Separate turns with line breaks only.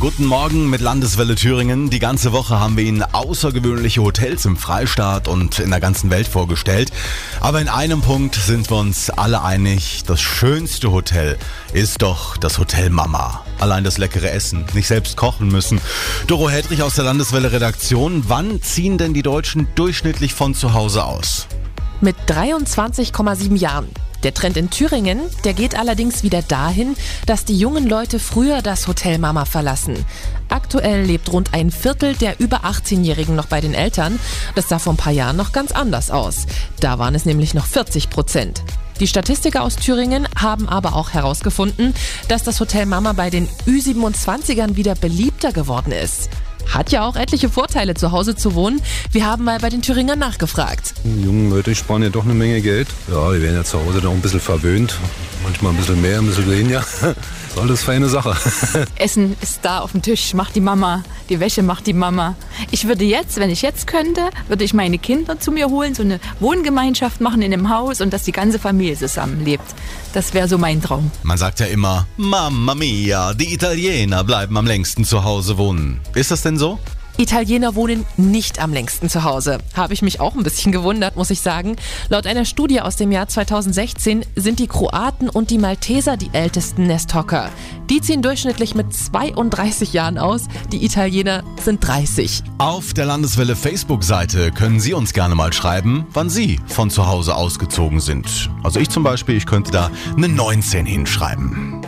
Guten Morgen mit Landeswelle Thüringen. Die ganze Woche haben wir Ihnen außergewöhnliche Hotels im Freistaat und in der ganzen Welt vorgestellt. Aber in einem Punkt sind wir uns alle einig. Das schönste Hotel ist doch das Hotel Mama. Allein das leckere Essen, nicht selbst kochen müssen. Doro Hedrich aus der Landeswelle Redaktion. Wann ziehen denn die Deutschen durchschnittlich von zu Hause aus?
Mit 23,7 Jahren. Der Trend in Thüringen, der geht allerdings wieder dahin, dass die jungen Leute früher das Hotel Mama verlassen. Aktuell lebt rund ein Viertel der über 18-Jährigen noch bei den Eltern. Das sah vor ein paar Jahren noch ganz anders aus. Da waren es nämlich noch 40 Prozent. Die Statistiker aus Thüringen haben aber auch herausgefunden, dass das Hotel Mama bei den Ü27ern wieder beliebter geworden ist. Hat ja auch etliche Vorteile, zu Hause zu wohnen. Wir haben mal bei den Thüringern nachgefragt.
Die jungen Leute sparen ja doch eine Menge Geld. Ja, die werden ja zu Hause auch ein bisschen verwöhnt. Manchmal ein bisschen mehr, ein bisschen weniger. ist alles feine Sache.
Essen ist da auf dem Tisch, macht die Mama. Die Wäsche macht die Mama. Ich würde jetzt, wenn ich jetzt könnte, würde ich meine Kinder zu mir holen, so eine Wohngemeinschaft machen in einem Haus und dass die ganze Familie zusammenlebt. Das wäre so mein Traum.
Man sagt ja immer, Mamma mia, die Italiener bleiben am längsten zu Hause wohnen. Ist das denn so?
Italiener wohnen nicht am längsten zu Hause. Habe ich mich auch ein bisschen gewundert, muss ich sagen. Laut einer Studie aus dem Jahr 2016 sind die Kroaten und die Malteser die ältesten Nesthocker. Die ziehen durchschnittlich mit 32 Jahren aus, die Italiener sind 30.
Auf der Landeswelle Facebook-Seite können Sie uns gerne mal schreiben, wann Sie von zu Hause ausgezogen sind. Also ich zum Beispiel, ich könnte da eine 19 hinschreiben.